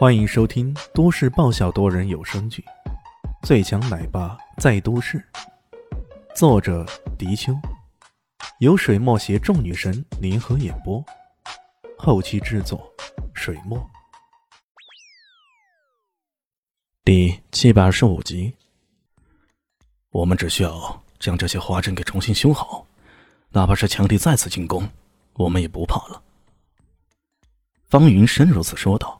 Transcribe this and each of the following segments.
欢迎收听都市爆笑多人有声剧《最强奶爸在都市》，作者：迪秋，由水墨携众女神联合演播，后期制作：水墨。第七百二十五集，我们只需要将这些花阵给重新修好，哪怕是强敌再次进攻，我们也不怕了。方云深如此说道。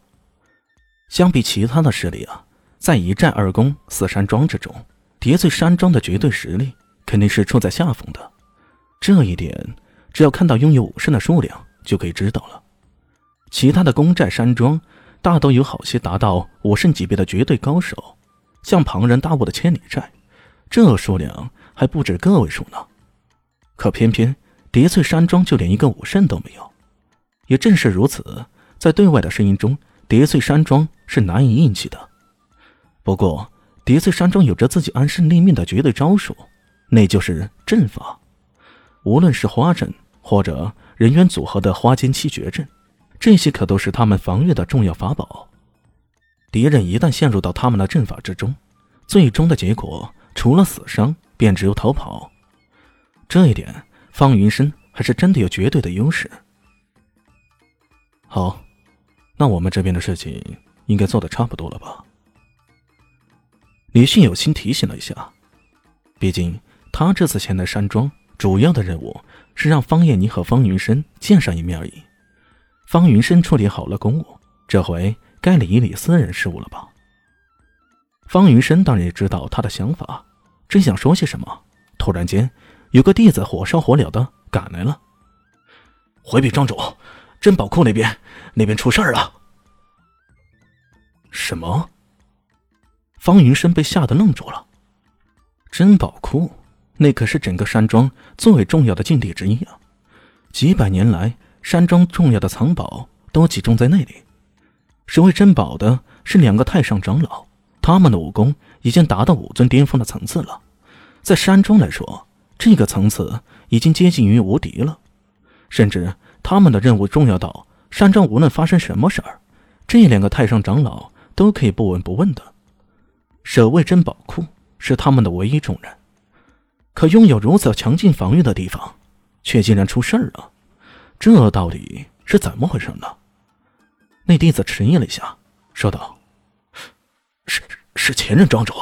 相比其他的势力啊，在一战二攻四山庄之中，叠翠山庄的绝对实力肯定是处在下风的。这一点，只要看到拥有武圣的数量就可以知道了。其他的攻寨山庄大都有好些达到武圣级别的绝对高手，像庞然大物的千里寨，这数量还不止个位数呢。可偏偏叠翠山庄就连一个武圣都没有。也正是如此，在对外的声音中。叠翠山庄是难以硬气的，不过叠翠山庄有着自己安身立命的绝对招数，那就是阵法。无论是花阵或者人员组合的花间七绝阵，这些可都是他们防御的重要法宝。敌人一旦陷入到他们的阵法之中，最终的结果除了死伤，便只有逃跑。这一点，方云深还是真的有绝对的优势。好。那我们这边的事情应该做的差不多了吧？李迅有心提醒了一下，毕竟他这次前来山庄主要的任务是让方艳妮和方云深见上一面而已。方云深处理好了公务，这回该理一理私人事务了吧？方云深当然也知道他的想法，正想说些什么，突然间有个弟子火烧火燎的赶来了，回禀庄主。珍宝库那边，那边出事儿了。什么？方云深被吓得愣住了。珍宝库，那可是整个山庄最为重要的禁地之一啊！几百年来，山庄重要的藏宝都集中在那里。守卫珍宝的是两个太上长老，他们的武功已经达到武尊巅峰的层次了。在山庄来说，这个层次已经接近于无敌了，甚至。他们的任务重要到山庄无论发生什么事儿，这两个太上长老都可以不闻不问的。守卫珍宝库是他们的唯一重任，可拥有如此强劲防御的地方，却竟然出事儿了，这到底是怎么回事呢？那弟子迟疑了一下，说道：“是是前任庄主，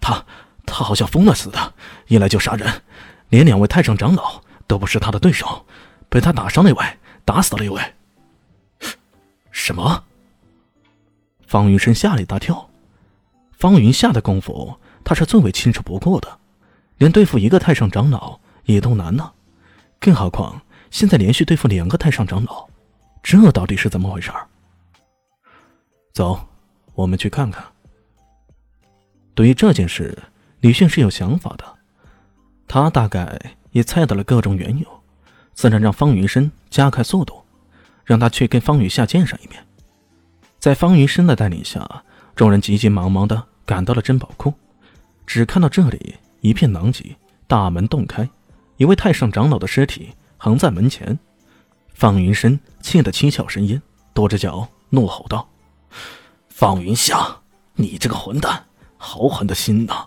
他他好像疯了似的，一来就杀人，连两位太上长老都不是他的对手，被他打伤那位。”打死了一位。什么？方云深吓了一大跳。方云下的功夫，他是最为清楚不过的，连对付一个太上长老也都难呢，更何况现在连续对付两个太上长老，这到底是怎么回事？走，我们去看看。对于这件事，李迅是有想法的，他大概也猜到了各种缘由。自然让方云深加快速度，让他去跟方云下见上一面。在方云深的带领下，众人急急忙忙的赶到了珍宝库，只看到这里一片狼藉，大门洞开，一位太上长老的尸体横在门前。方云深气得七窍生烟，跺着脚怒吼道：“方云夏，你这个混蛋，好狠的心呐！”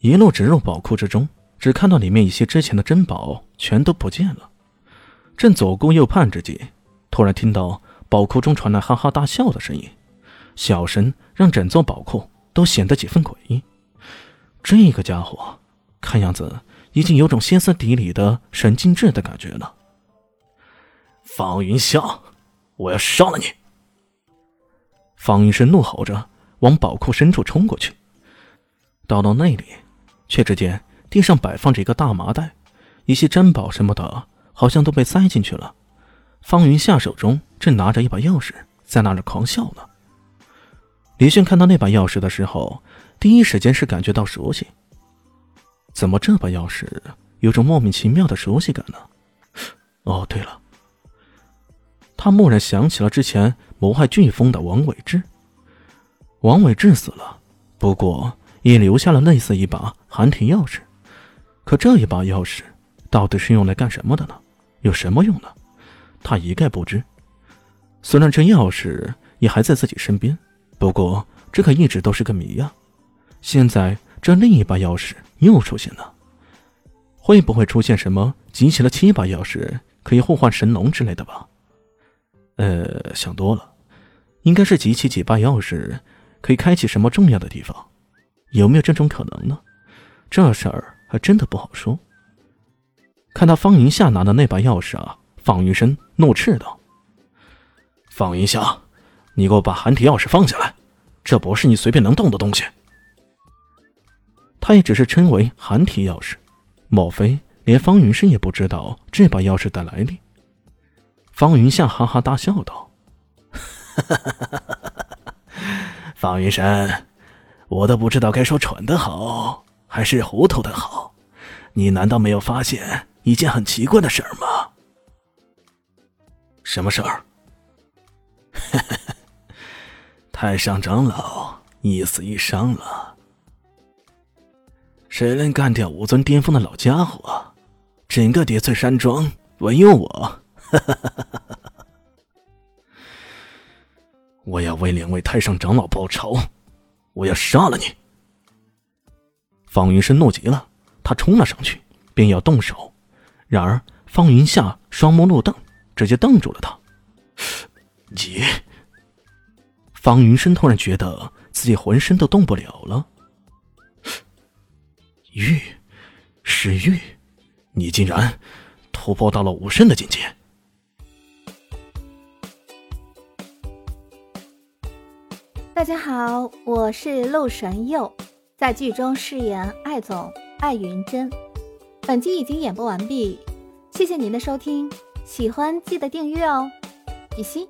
一路直入宝库之中。只看到里面一些之前的珍宝全都不见了，正左顾右盼之际，突然听到宝库中传来哈哈大笑的声音，笑声让整座宝库都显得几分诡异。这个家伙看样子已经有种歇斯底里的神经质的感觉了。方云霄，我要杀了你！方云深怒吼着往宝库深处冲过去，到了那里，却只见。地上摆放着一个大麻袋，一些珍宝什么的，好像都被塞进去了。方云下手中正拿着一把钥匙，在那里狂笑呢。李迅看到那把钥匙的时候，第一时间是感觉到熟悉。怎么这把钥匙有种莫名其妙的熟悉感呢？哦，对了，他蓦然想起了之前谋害飓风的王伟志。王伟志死了，不过也留下了类似一把寒铁钥匙。可这一把钥匙到底是用来干什么的呢？有什么用呢？他一概不知。虽然这钥匙也还在自己身边，不过这可一直都是个谜呀。现在这另一把钥匙又出现了，会不会出现什么集齐了七把钥匙可以互换神龙之类的吧？呃，想多了，应该是集齐几把钥匙可以开启什么重要的地方，有没有这种可能呢？这事儿还真的不好说。看到方云夏拿的那把钥匙啊，方云深怒斥道：“方云夏，你给我把寒体钥匙放下来，这不是你随便能动的东西。”他也只是称为寒体钥匙，莫非连方云深也不知道这把钥匙的来历？方云夏哈哈大笑道：“方云深，我都不知道该说蠢的好，还是糊涂的好。你难道没有发现一件很奇怪的事儿吗？什么事儿？太上长老一死一伤了。”谁能干掉武尊巅峰的老家伙？整个叠翠山庄唯有我！我要为两位太上长老报仇！我要杀了你！方云深怒极了，他冲了上去，便要动手。然而方云夏双目怒瞪，直接瞪住了他。你……方云深突然觉得自己浑身都动不了了。玉，是玉，你竟然突破到了武圣的境界！大家好，我是陆神佑，在剧中饰演艾总艾云珍。本集已经演播完毕，谢谢您的收听，喜欢记得订阅哦，比心。